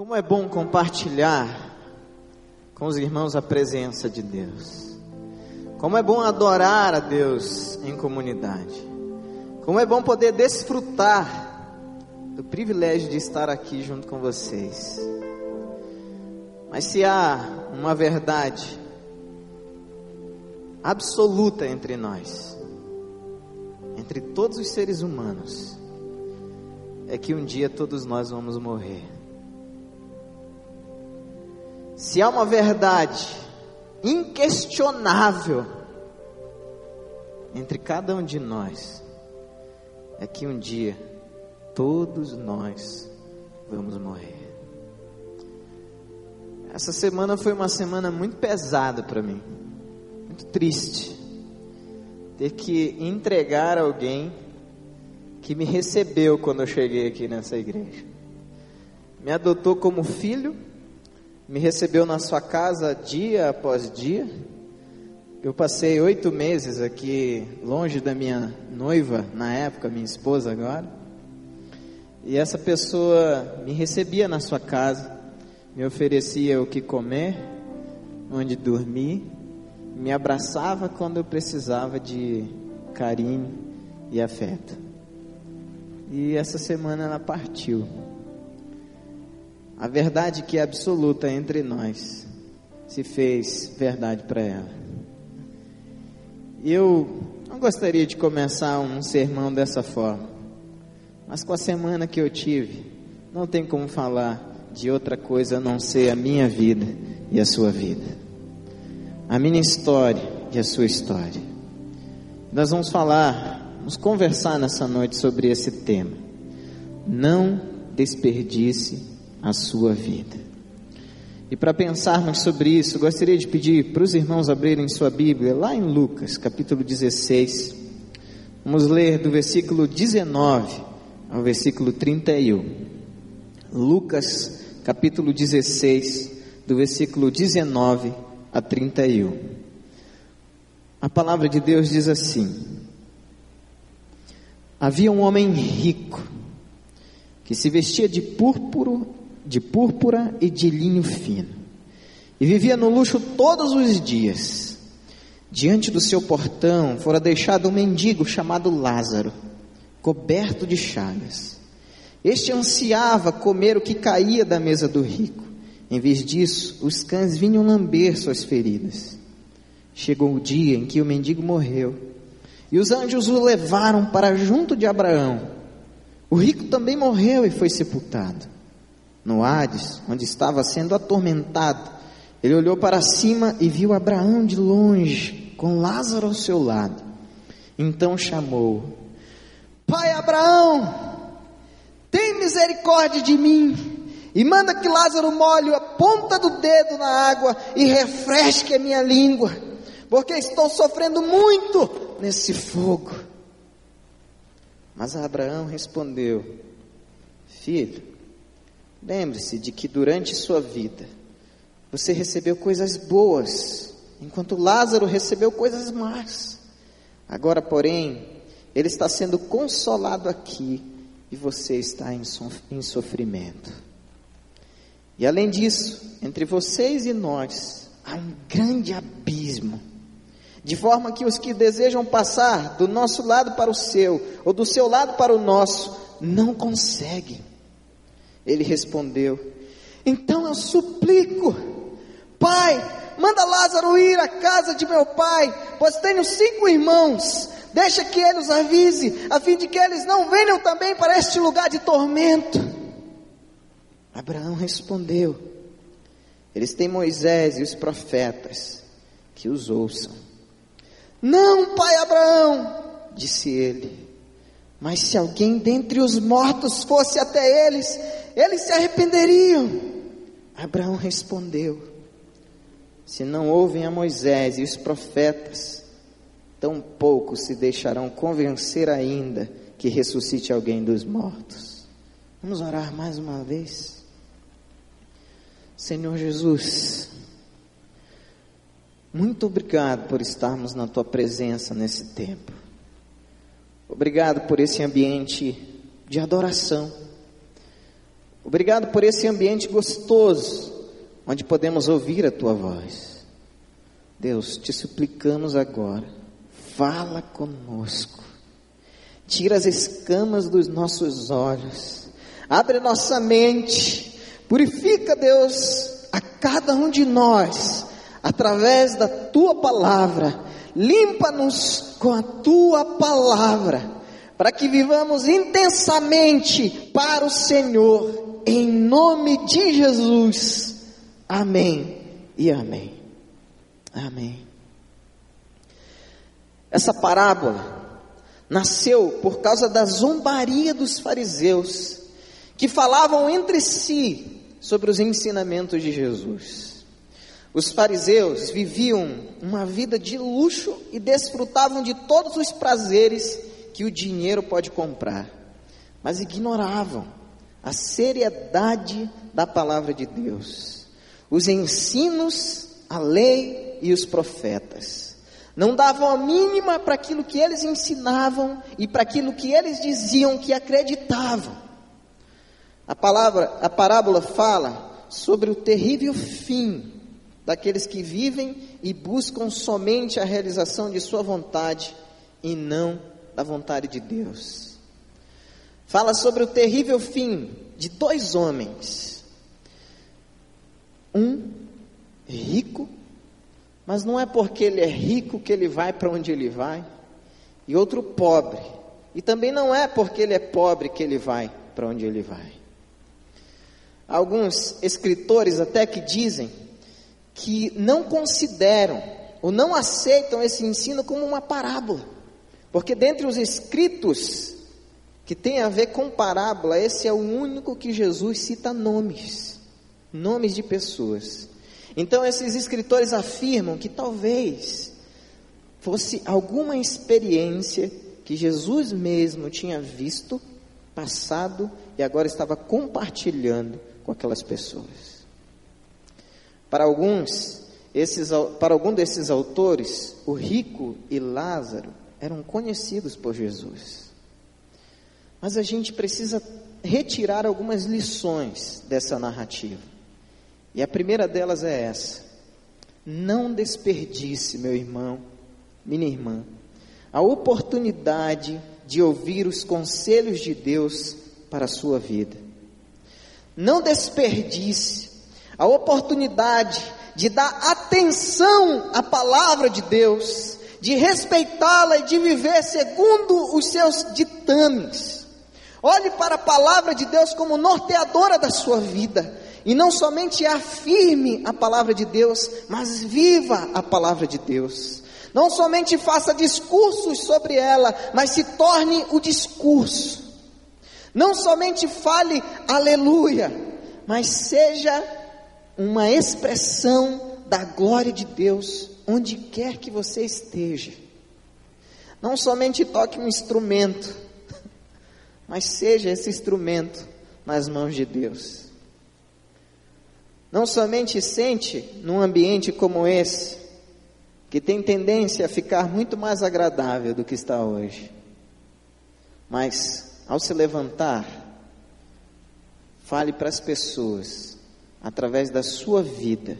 Como é bom compartilhar com os irmãos a presença de Deus. Como é bom adorar a Deus em comunidade. Como é bom poder desfrutar do privilégio de estar aqui junto com vocês. Mas se há uma verdade absoluta entre nós, entre todos os seres humanos, é que um dia todos nós vamos morrer. Se há uma verdade inquestionável entre cada um de nós, é que um dia todos nós vamos morrer. Essa semana foi uma semana muito pesada para mim, muito triste. Ter que entregar alguém que me recebeu quando eu cheguei aqui nessa igreja. Me adotou como filho, me recebeu na sua casa dia após dia. Eu passei oito meses aqui longe da minha noiva, na época, minha esposa agora. E essa pessoa me recebia na sua casa, me oferecia o que comer, onde dormir, me abraçava quando eu precisava de carinho e afeto. E essa semana ela partiu. A verdade que é absoluta entre nós se fez verdade para ela. Eu não gostaria de começar um sermão dessa forma, mas com a semana que eu tive, não tem como falar de outra coisa a não ser a minha vida e a sua vida, a minha história e a sua história. Nós vamos falar, vamos conversar nessa noite sobre esse tema. Não desperdice a sua vida. E para pensarmos sobre isso, gostaria de pedir para os irmãos abrirem sua Bíblia lá em Lucas, capítulo 16. Vamos ler do versículo 19 ao versículo 31. Lucas, capítulo 16, do versículo 19 a 31. A palavra de Deus diz assim: Havia um homem rico que se vestia de púrpura, de púrpura e de linho fino, e vivia no luxo todos os dias. Diante do seu portão fora deixado um mendigo chamado Lázaro, coberto de chagas. Este ansiava comer o que caía da mesa do rico. Em vez disso, os cães vinham lamber suas feridas. Chegou o dia em que o mendigo morreu, e os anjos o levaram para junto de Abraão. O rico também morreu e foi sepultado. No Hades, onde estava sendo atormentado, ele olhou para cima e viu Abraão de longe, com Lázaro ao seu lado. Então chamou: Pai Abraão, tem misericórdia de mim e manda que Lázaro molhe a ponta do dedo na água e refresque a minha língua, porque estou sofrendo muito nesse fogo. Mas Abraão respondeu: Filho, lembre-se de que durante sua vida você recebeu coisas boas, enquanto Lázaro recebeu coisas más. Agora, porém, ele está sendo consolado aqui e você está em, sofrimento. E além disso, entre vocês e nós há um grande abismo de forma que os que desejam passar do nosso lado para o seu, ou do seu lado para o nosso, não conseguem. Ele respondeu: Então eu suplico, Pai, manda Lázaro ir à casa de meu pai, pois tenho cinco irmãos. Deixa que ele os avise, a fim de que eles não venham também para este lugar de tormento. Abraão respondeu: Eles têm Moisés e os profetas, que os ouçam. Não, pai Abraão, disse ele. Mas se alguém dentre os mortos fosse até eles, eles se arrependeriam. Abraão respondeu: Se não ouvem a Moisés e os profetas, tampouco se deixarão convencer ainda que ressuscite alguém dos mortos. Vamos orar mais uma vez. Senhor Jesus, muito obrigado por estarmos na tua presença nesse tempo. Obrigado por esse ambiente de adoração. Obrigado por esse ambiente gostoso, onde podemos ouvir a tua voz. Deus, te suplicamos agora, fala conosco, tira as escamas dos nossos olhos, abre nossa mente, purifica, Deus, a cada um de nós, através da tua palavra, limpa-nos com a tua palavra, para que vivamos intensamente para o Senhor, em nome de Jesus. Amém e amém. Amém. Essa parábola nasceu por causa da zombaria dos fariseus, que falavam entre si sobre os ensinamentos de Jesus. Os fariseus viviam uma vida de luxo e desfrutavam de todos os prazeres que o dinheiro pode comprar, mas ignoravam a seriedade da palavra de Deus, os ensinos, a lei e os profetas. Não davam a mínima para aquilo que eles ensinavam e para aquilo que eles diziam que acreditavam. A palavra, a parábola fala sobre o terrível fim daqueles que vivem e buscam somente a realização de sua vontade e não da vontade de Deus. Fala sobre o terrível fim de dois homens. Um rico, mas não é porque ele é rico que ele vai para onde ele vai, e outro pobre, e também não é porque ele é pobre que ele vai para onde ele vai. Alguns escritores até que dizem que não consideram ou não aceitam esse ensino como uma parábola. Porque dentre os escritos que tem a ver com parábola, esse é o único que Jesus cita nomes, nomes de pessoas. Então esses escritores afirmam que talvez fosse alguma experiência que Jesus mesmo tinha visto, passado e agora estava compartilhando com aquelas pessoas. Para alguns, esses, para algum desses autores, o rico e Lázaro eram conhecidos por Jesus. Mas a gente precisa retirar algumas lições dessa narrativa. E a primeira delas é essa: não desperdice, meu irmão, minha irmã, a oportunidade de ouvir os conselhos de Deus para a sua vida. Não desperdice a oportunidade de dar atenção à palavra de Deus, de respeitá-la e de viver segundo os seus ditames. Olhe para a palavra de Deus como norteadora da sua vida. E não somente afirme a palavra de Deus, mas viva a palavra de Deus. Não somente faça discursos sobre ela, mas se torne o discurso. Não somente fale aleluia, mas seja uma expressão da glória de Deus onde quer que você esteja. Não somente toque um instrumento, mas seja esse instrumento nas mãos de Deus. Não somente sente num ambiente como esse, que tem tendência a ficar muito mais agradável do que está hoje, mas ao se levantar, fale para as pessoas através da sua vida,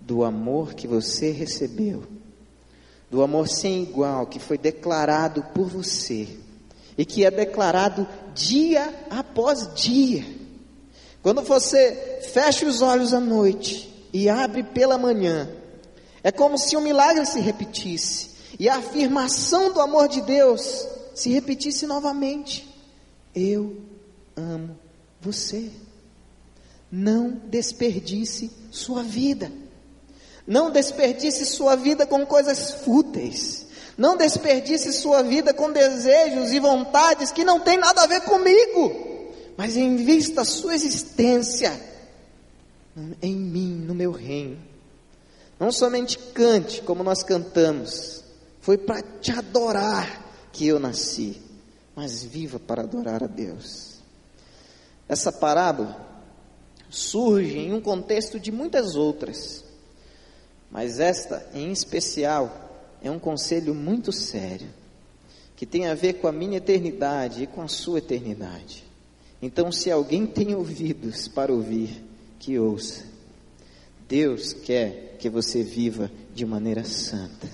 do amor que você recebeu, do amor sem igual que foi declarado por você e que é declarado dia após dia. Quando você fecha os olhos à noite e abre pela manhã, é como se um milagre se repetisse e a afirmação do amor de Deus se repetisse novamente: Eu amo você. Não desperdice sua vida. Não desperdice sua vida com coisas fúteis. Não desperdice sua vida com desejos e vontades que não tem nada a ver comigo. Mas invista sua existência em mim, no meu reino. Não somente cante como nós cantamos. Foi para te adorar que eu nasci. Mas viva para adorar a Deus. Essa parábola surge em um contexto de muitas outras, mas esta em especial é um conselho muito sério, que tem a ver com a minha eternidade e com a sua eternidade. Então, se alguém tem ouvidos para ouvir, que ouça. Deus quer que você viva de maneira santa.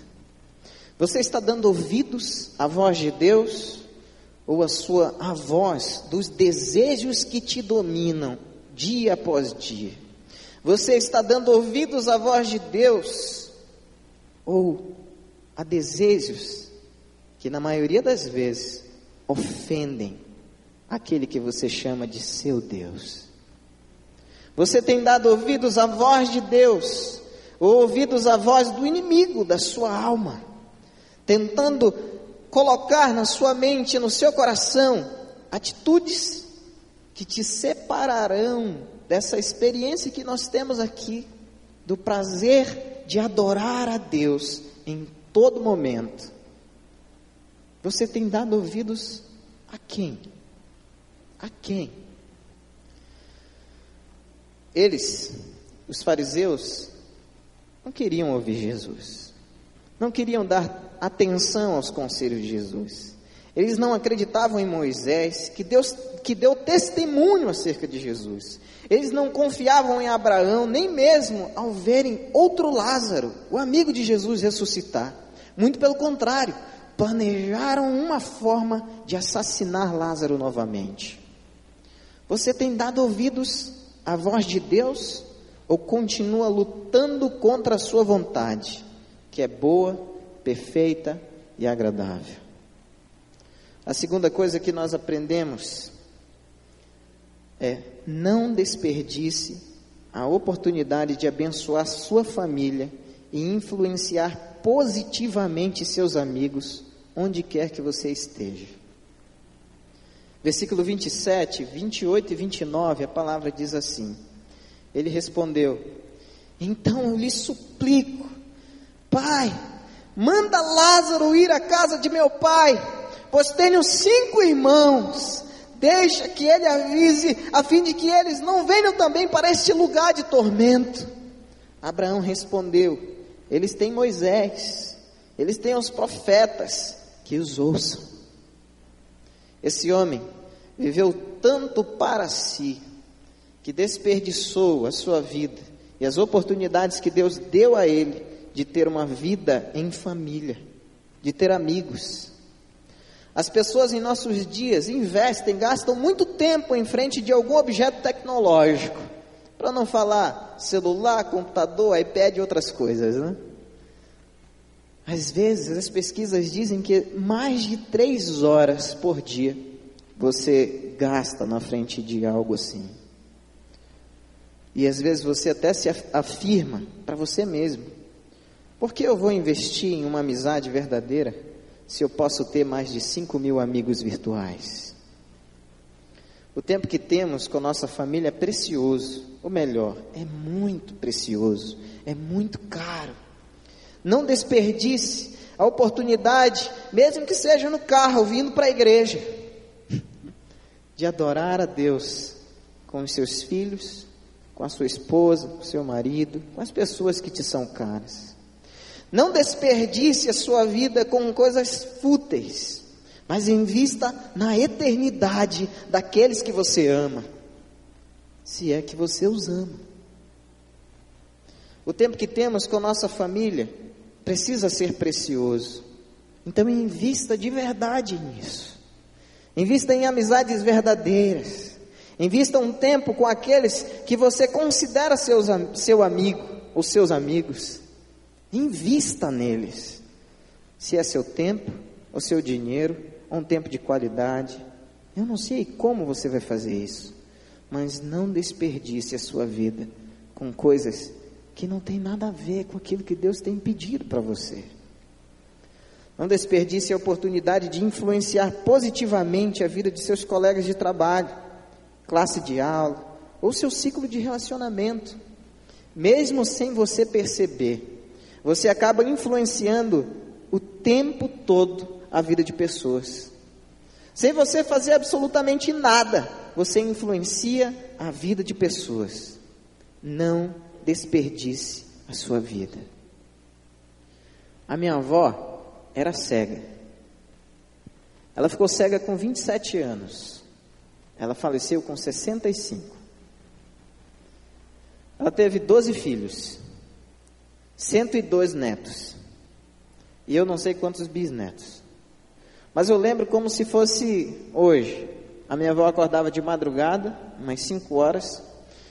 Você está dando ouvidos à voz de Deus ou à sua à voz dos desejos que te dominam dia após dia? Você está dando ouvidos à voz de Deus ou a desejos que na maioria das vezes ofendem aquele que você chama de seu Deus? Você tem dado ouvidos à voz de Deus ou ouvidos à voz do inimigo da sua alma? tentando colocar na sua mente, no seu coração, atitudes que te separarão dessa experiência que nós temos aqui, do prazer de adorar a Deus em todo momento. Você tem dado ouvidos a quem? A quem? Eles, os fariseus, não queriam ouvir Jesus, não queriam dar atenção aos conselhos de Jesus. Eles não acreditavam em Moisés, que, Deus, que deu testemunho acerca de Jesus. Eles não confiavam em Abraão, nem mesmo ao verem outro Lázaro, o amigo de Jesus, ressuscitar. Muito pelo contrário, planejaram uma forma de assassinar Lázaro novamente. Você tem dado ouvidos à voz de Deus ou continua lutando contra a sua vontade, que é boa, perfeita e agradável. A segunda coisa que nós aprendemos é não desperdice a oportunidade de abençoar sua família e influenciar positivamente seus amigos onde quer que você esteja. Versículo 27, 28 e 29, a palavra diz assim: Ele respondeu: Então eu lhe suplico, Pai, Manda Lázaro ir à casa de meu pai, pois tenho cinco irmãos. Deixa que ele avise, a fim de que eles não venham também para este lugar de tormento. Abraão respondeu: Eles têm Moisés, eles têm os profetas, que os ouçam. Esse homem viveu tanto para si, que desperdiçou a sua vida e as oportunidades que Deus deu a ele de ter uma vida em família, de ter amigos. As pessoas em nossos dias investem, gastam muito tempo em frente de algum objeto tecnológico, para não falar celular, computador, iPad e outras coisas, né? Às vezes as pesquisas dizem que mais de três horas por dia você gasta na frente de algo assim. E às vezes você até se afirma para você mesmo: por que eu vou investir em uma amizade verdadeira se eu posso ter mais de 5 mil amigos virtuais? O tempo que temos com nossa família é precioso, ou melhor, é muito precioso, é muito caro. Não desperdice a oportunidade, mesmo que seja no carro, vindo para a igreja, de adorar a Deus com os seus filhos, com a sua esposa, com o seu marido, com as pessoas que te são caras. Não desperdice a sua vida com coisas fúteis, mas invista na eternidade daqueles que você ama, se é que você os ama. O tempo que temos com nossa família precisa ser precioso, então invista de verdade nisso. Invista em amizades verdadeiras. Invista um tempo com aqueles que você considera seus, seu amigo ou seus amigos. Invista neles. Se é seu tempo, ou seu dinheiro, ou um tempo de qualidade. Eu não sei como você vai fazer isso, mas não desperdice a sua vida com coisas que não tem nada a ver com aquilo que Deus tem pedido para você. Não desperdice a oportunidade de influenciar positivamente a vida de seus colegas de trabalho, classe de aula ou seu ciclo de relacionamento, mesmo sem você perceber. Você acaba influenciando o tempo todo a vida de pessoas. Sem você fazer absolutamente nada, você influencia a vida de pessoas. Não desperdice a sua vida. A minha avó era cega. Ela ficou cega com 27 anos. Ela faleceu com 65. Ela teve 12 filhos, 102 netos. E eu não sei quantos bisnetos. Mas eu lembro como se fosse hoje. A minha avó acordava de madrugada, umas 5 horas,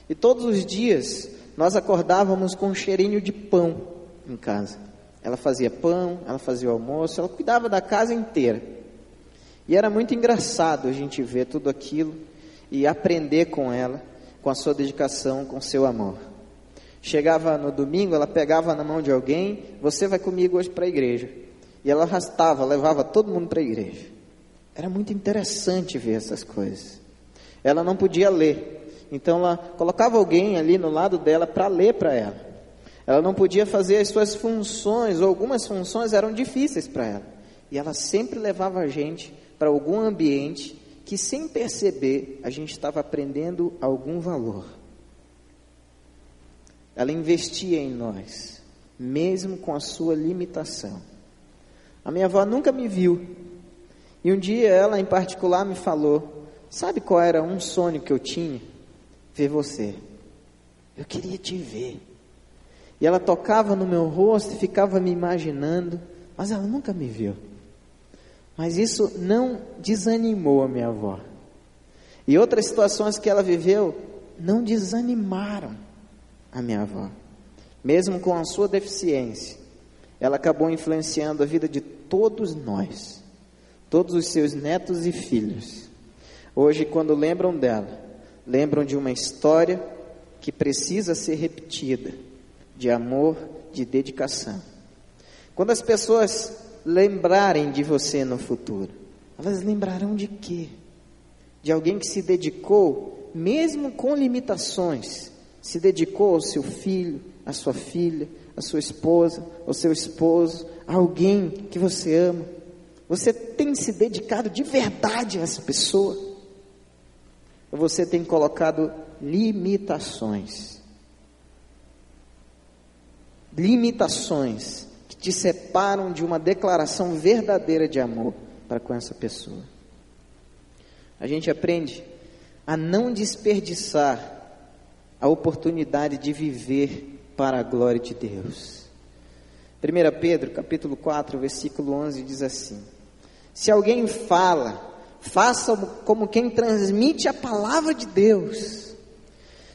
e todos os dias nós acordávamos com um cheirinho de pão em casa. Ela fazia pão, ela fazia o almoço, ela cuidava da casa inteira. E era muito engraçado a gente ver tudo aquilo e aprender com ela, com a sua dedicação, com seu amor. Chegava no domingo, ela pegava na mão de alguém, você vai comigo hoje para a igreja. E ela arrastava, levava todo mundo para a igreja. Era muito interessante ver essas coisas. Ela não podia ler, então ela colocava alguém ali no lado dela para ler para ela. Ela não podia fazer as suas funções, ou algumas funções eram difíceis para ela. E ela sempre levava a gente para algum ambiente que, sem perceber, a gente estava aprendendo algum valor. Ela investia em nós, mesmo com a sua limitação. A minha avó nunca me viu. E um dia ela, em particular, me falou: Sabe qual era um sonho que eu tinha? Ver você. Eu queria te ver. E ela tocava no meu rosto e ficava me imaginando, mas ela nunca me viu. Mas isso não desanimou a minha avó. E outras situações que ela viveu não desanimaram a minha avó. Mesmo com a sua deficiência, ela acabou influenciando a vida de todos nós, todos os seus netos e filhos. Hoje, quando lembram dela, lembram de uma história que precisa ser repetida de amor, de dedicação. Quando as pessoas lembrarem de você no futuro, elas lembrarão de quê? De alguém que se dedicou, mesmo com limitações, se dedicou ao seu filho, à sua filha, à sua esposa, ao seu esposo, a alguém que você ama. Você tem se dedicado de verdade a essa pessoa? Ou você tem colocado limitações? limitações que te separam de uma declaração verdadeira de amor para com essa pessoa. A gente aprende a não desperdiçar a oportunidade de viver para a glória de Deus. 1 Pedro, capítulo 4, versículo 11 diz assim: Se alguém fala, faça como quem transmite a palavra de Deus.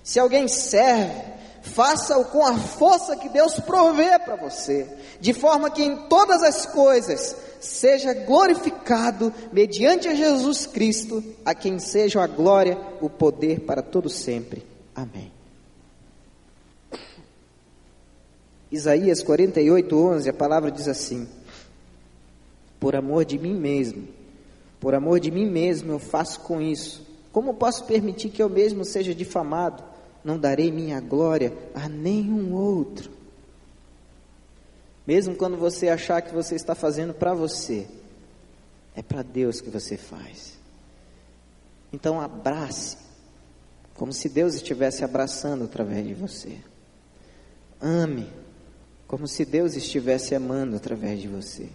Se alguém serve, faça-o com a força que Deus provê para você, de forma que em todas as coisas seja glorificado mediante a Jesus Cristo, a quem seja a glória, o poder para todo sempre. Amém. Isaías 48, 11, a palavra diz assim: Por amor de mim mesmo, por amor de mim mesmo eu faço com isso. Como posso permitir que eu mesmo seja difamado? não darei minha glória a nenhum outro. Mesmo quando você achar que você está fazendo para você, é para Deus que você faz. Então abrace, como se Deus estivesse abraçando através de você. Ame, como se Deus estivesse amando através de você.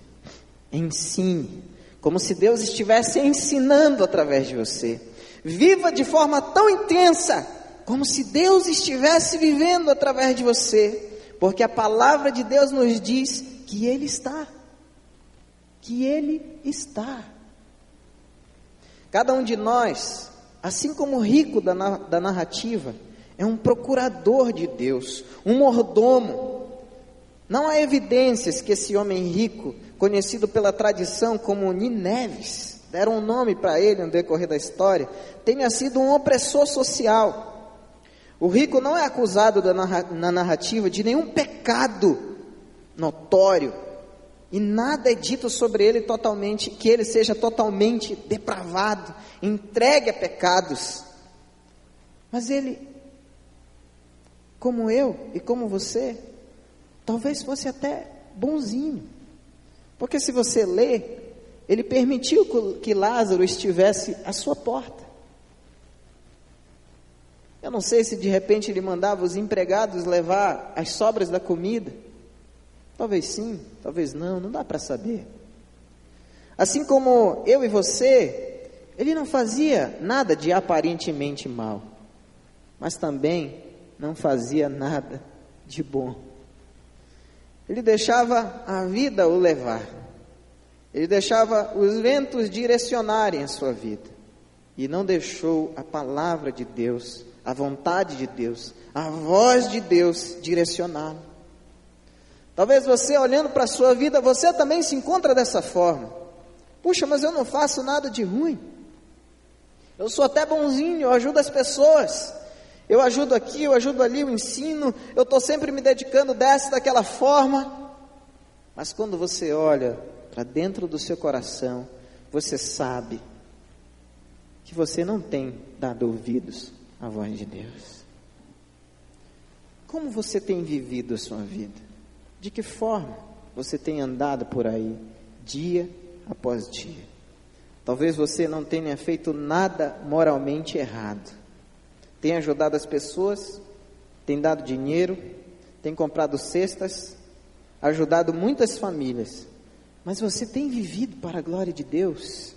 Ensine, como se Deus estivesse ensinando através de você. Viva de forma tão intensa como se Deus estivesse vivendo através de você, porque a palavra de Deus nos diz que Ele está, que Ele está. Cada um de nós, assim como o rico da, da narrativa, é um procurador de Deus, um mordomo. Não há evidências que esse homem rico, conhecido pela tradição como Nineves, deram um nome para ele no decorrer da história, tenha sido um opressor social o rico não é acusado na narrativa de nenhum pecado notório, e nada é dito sobre ele totalmente, que ele seja totalmente depravado, entregue a pecados. Mas ele, como eu e como você, talvez fosse até bonzinho. Porque se você lê, ele permitiu que Lázaro estivesse à sua porta. Eu não sei se de repente ele mandava os empregados levar as sobras da comida. Talvez sim, talvez não, não dá para saber. Assim como eu e você ele não fazia nada de aparentemente mal, mas também não fazia nada de bom. Ele deixava a vida o levar, ele deixava os ventos direcionarem a sua vida, e não deixou a palavra de Deus, a vontade de Deus, a voz de Deus direcioná-lo. Talvez você olhando para a sua vida, você também se encontra dessa forma. Puxa, mas eu não faço nada de ruim. Eu sou até bonzinho, eu ajudo as pessoas. Eu ajudo aqui, eu ajudo ali, eu ensino, eu estou sempre me dedicando dessa, daquela forma. Mas quando você olha para dentro do seu coração, você sabe que você não tem dado ouvidos à voz de Deus. Como você tem vivido a sua vida? De que forma você tem andado por aí, dia após dia? Talvez você não tenha feito nada moralmente errado. Tem ajudado as pessoas, tem dado dinheiro, tem comprado cestas, ajudado muitas famílias. Mas você tem vivido para a glória de Deus?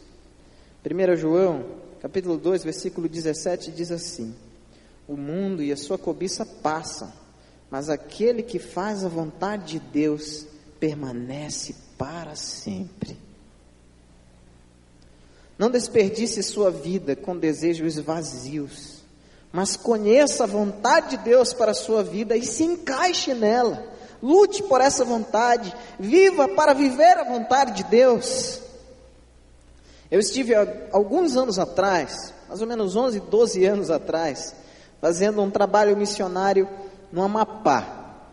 1 João, capítulo 2, versículo 17 diz assim: O mundo e a sua cobiça passam, mas aquele que faz a vontade de Deus permanece para sempre. Não desperdice sua vida com desejos vazios, mas conheça a vontade de Deus para a sua vida e se encaixe nela. Lute por essa vontade, viva para viver a vontade de Deus. Eu estive alguns anos atrás, mais ou menos 11, 12 anos atrás, fazendo um trabalho missionário no Amapá.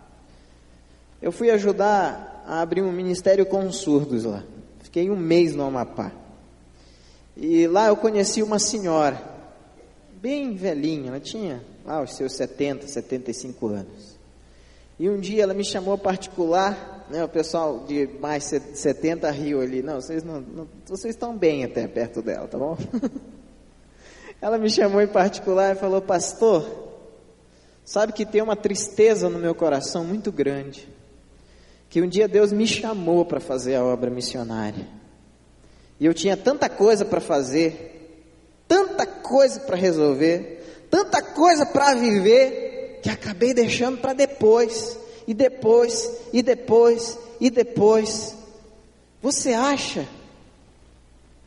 Eu fui ajudar a abrir um ministério com surdos lá. Fiquei um mês no Amapá. E lá eu conheci uma senhora, bem velhinha, ela tinha lá os seus 70, 75 anos. E um dia ela me chamou particular, né, o pessoal de mais 70 riu ali, não, vocês não, não vocês estão bem até perto dela, tá bom? ela me chamou em particular e falou, pastor, sabe que tem uma tristeza no meu coração muito grande, que um dia Deus me chamou para fazer a obra missionária. E eu tinha tanta coisa para fazer, tanta coisa para resolver, tanta coisa para viver, que acabei deixando para depois, e depois, e depois, e depois. Você acha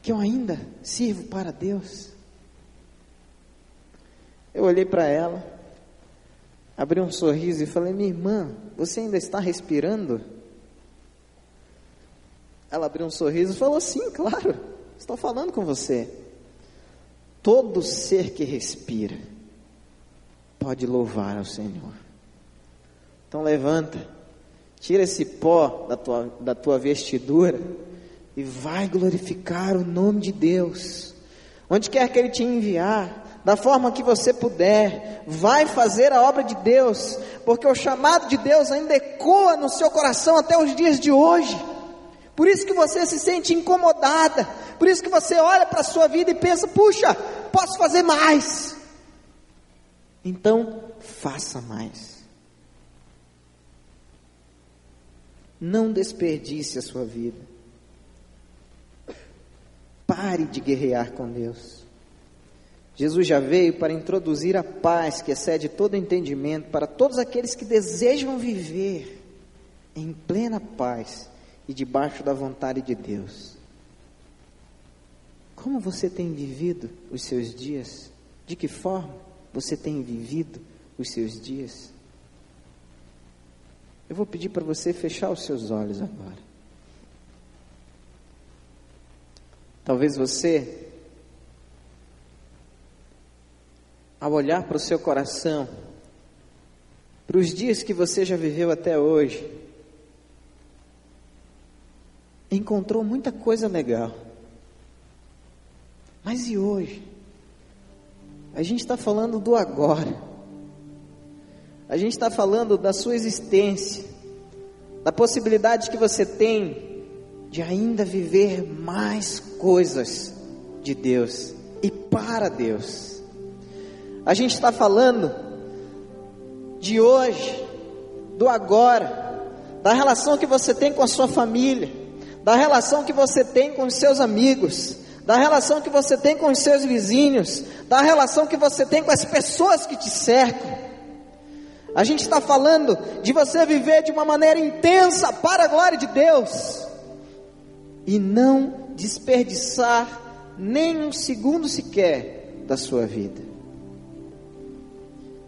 que eu ainda sirvo para Deus? Eu olhei para ela, abri um sorriso e falei: Minha irmã, você ainda está respirando? Ela abriu um sorriso e falou: Sim, claro, estou falando com você. Todo ser que respira pode louvar ao Senhor. Então levanta, tira esse pó da tua, da tua vestidura e vai glorificar o nome de Deus. Onde quer que Ele te enviar, da forma que você puder, vai fazer a obra de Deus, porque o chamado de Deus ainda ecoa no seu coração até os dias de hoje. Por isso que você se sente incomodada. Por isso que você olha para a sua vida e pensa: puxa, posso fazer mais. Então, faça mais. Não desperdice a sua vida. Pare de guerrear com Deus. Jesus já veio para introduzir a paz que excede todo entendimento para todos aqueles que desejam viver em plena paz e debaixo da vontade de Deus. Como você tem vivido os seus dias? De que forma você tem vivido os seus dias? Eu vou pedir para você fechar os seus olhos agora. Talvez você, ao olhar para o seu coração, para os dias que você já viveu até hoje, encontrou muita coisa legal. Mas e hoje? A gente está falando do agora. A gente está falando da sua existência, da possibilidade que você tem de ainda viver mais coisas de Deus e para Deus. A gente está falando de hoje, do agora, da relação que você tem com a sua família da relação que você tem com os seus amigos, da relação que você tem com os seus vizinhos, da relação que você tem com as pessoas que te cercam. A gente está falando de você viver de uma maneira intensa para a glória de Deus e não desperdiçar nem um segundo sequer da sua vida.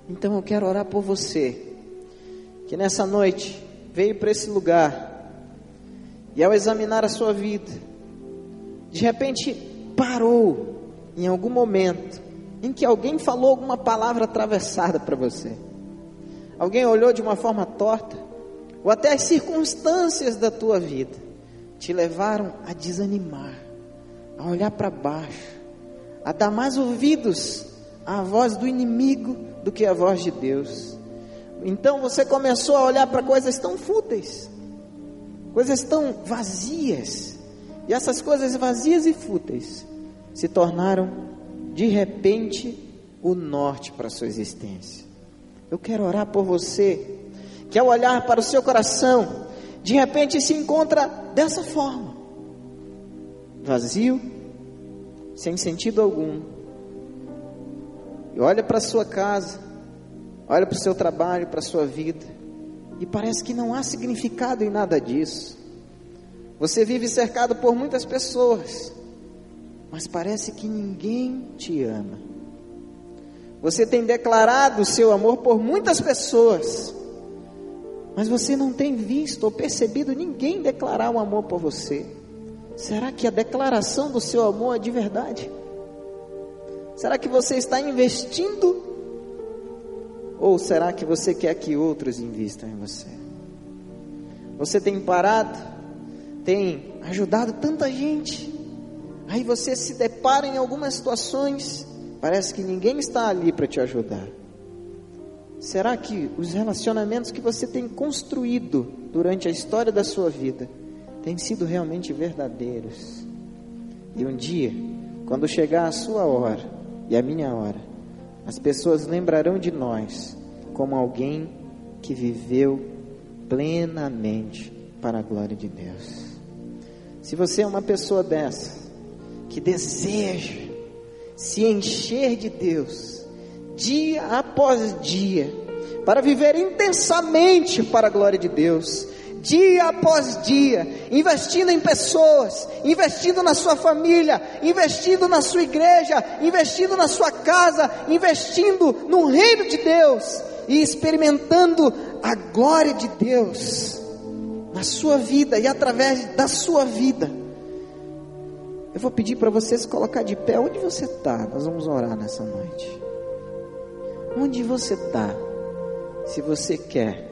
Então eu quero orar por você que nessa noite veio para esse lugar e ao examinar a sua vida, de repente parou em algum momento em que alguém falou alguma palavra atravessada para você. Alguém olhou de uma forma torta, ou até as circunstâncias da tua vida te levaram a desanimar, a olhar para baixo, a dar mais ouvidos à voz do inimigo do que à voz de Deus. Então você começou a olhar para coisas tão fúteis, coisas tão vazias, e essas coisas vazias e fúteis se tornaram de repente o norte para a sua existência. Eu quero orar por você, que ao olhar para o seu coração, de repente se encontra dessa forma, vazio, sem sentido algum, e olha para a sua casa, olha para o seu trabalho, para a sua vida, e parece que não há significado em nada disso. Você vive cercado por muitas pessoas, mas parece que ninguém te ama. Você tem declarado o seu amor por muitas pessoas, mas você não tem visto ou percebido ninguém declarar um amor por você. Será que a declaração do seu amor é de verdade? Será que você está investindo? Ou será que você quer que outros investam em você? Você tem parado tem ajudado tanta gente. Aí você se depara em algumas situações, parece que ninguém está ali para te ajudar. Será que os relacionamentos que você tem construído durante a história da sua vida têm sido realmente verdadeiros? E um dia, quando chegar a sua hora e a minha hora, as pessoas lembrarão de nós como alguém que viveu plenamente para a glória de Deus. Se você é uma pessoa dessa, que deseja se encher de Deus, dia após dia, para viver intensamente para a glória de Deus, dia após dia, investindo em pessoas, investindo na sua família, investindo na sua igreja, investindo na sua casa, investindo no reino de Deus e experimentando a glória de Deus na sua vida e através da sua vida. Eu vou pedir para você se colocar de pé. Onde você está? Nós vamos orar nessa noite. Onde você está? Se você quer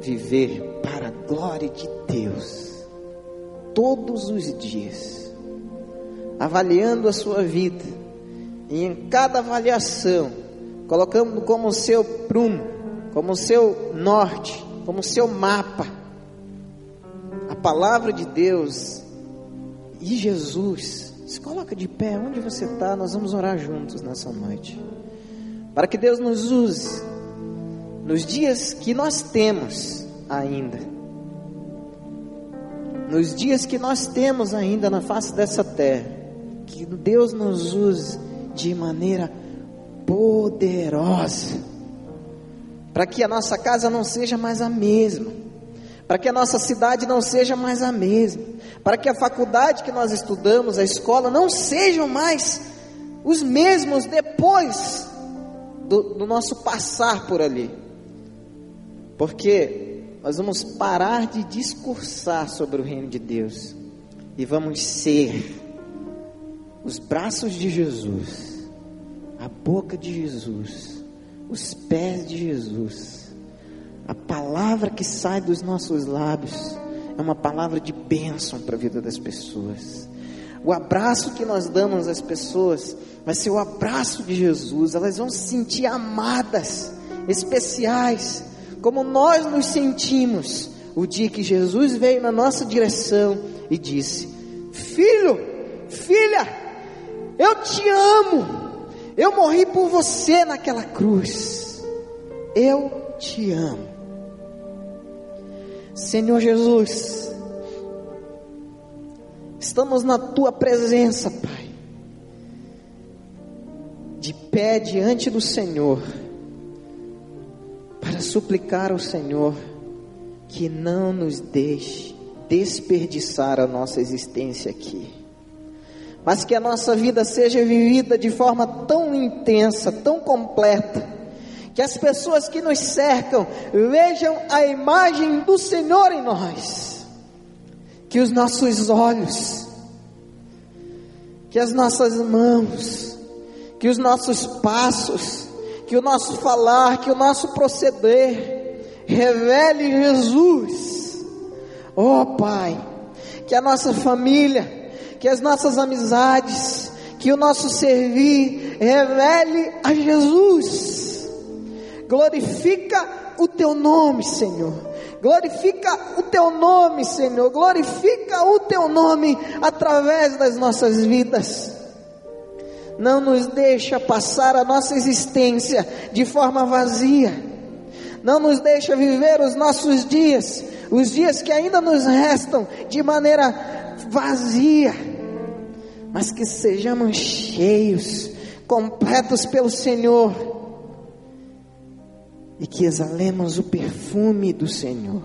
viver para a glória de Deus, todos os dias, avaliando a sua vida, e em cada avaliação, colocando como seu prumo, como seu norte, como seu mapa, a palavra de Deus e Jesus. Se coloca de pé, onde você está, nós vamos orar juntos nessa noite. Para que Deus nos use nos dias que nós temos ainda. Nos dias que nós temos ainda na face dessa terra, que Deus nos use de maneira poderosa para que a nossa casa não seja mais a mesma, para que a nossa cidade não seja mais a mesma, para que a faculdade que nós estudamos, a escola, não sejam mais os mesmos depois do, do nosso passar por ali, porque nós vamos parar de discursar sobre o reino de Deus e vamos ser os braços de Jesus, a boca de Jesus os pés de Jesus. A palavra que sai dos nossos lábios é uma palavra de bênção para a vida das pessoas. O abraço que nós damos às pessoas vai ser o abraço de Jesus. Elas vão se sentir amadas, especiais, como nós nos sentimos o dia que Jesus veio na nossa direção e disse: Filho, filha, eu te amo. Eu morri por você naquela cruz. Eu te amo. Senhor Jesus, estamos na tua presença, Pai, de pé diante do Senhor, para suplicar ao Senhor que não nos deixe desperdiçar a nossa existência aqui, mas que a nossa vida seja vivida de forma tão intensa, tão completa, que as pessoas que nos cercam vejam a imagem do Senhor em nós, que os nossos olhos, que as nossas mãos, que os nossos passos, que o nosso falar, que o nosso proceder revele Jesus. Oh Pai, que a nossa família, que as nossas amizades, que o nosso servir revele a Jesus. Glorifica o teu nome, Senhor. Glorifica o teu nome, Senhor. Glorifica o teu nome através das nossas vidas. Não nos deixa passar a nossa existência de forma vazia. Não nos deixa viver os nossos dias, os dias que ainda nos restam, de maneira vazia. Mas que sejamos cheios, completos pelo Senhor. E que exalemos o perfume do Senhor.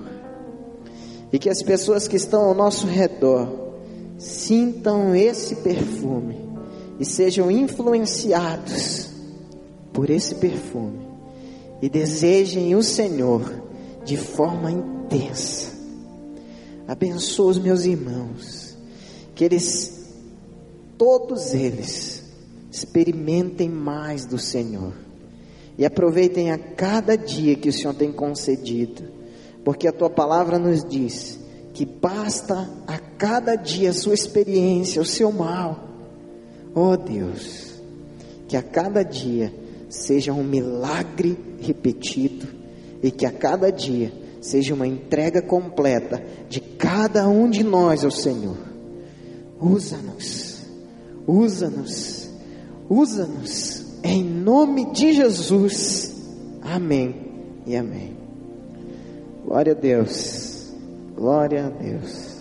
E que as pessoas que estão ao nosso redor sintam esse perfume e sejam influenciados por esse perfume e desejem o Senhor de forma intensa. Abençoa os meus irmãos, que eles, todos eles, experimentem mais do Senhor e aproveitem a cada dia que o Senhor tem concedido, porque a tua palavra nos diz que basta a cada dia a sua experiência, o seu mal Oh Deus, que a cada dia seja um milagre repetido e que a cada dia seja uma entrega completa de cada um de nós ao Senhor. Usa-nos, usa-nos, usa-nos, em nome de Jesus. Amém e amém. Glória a Deus, glória a Deus.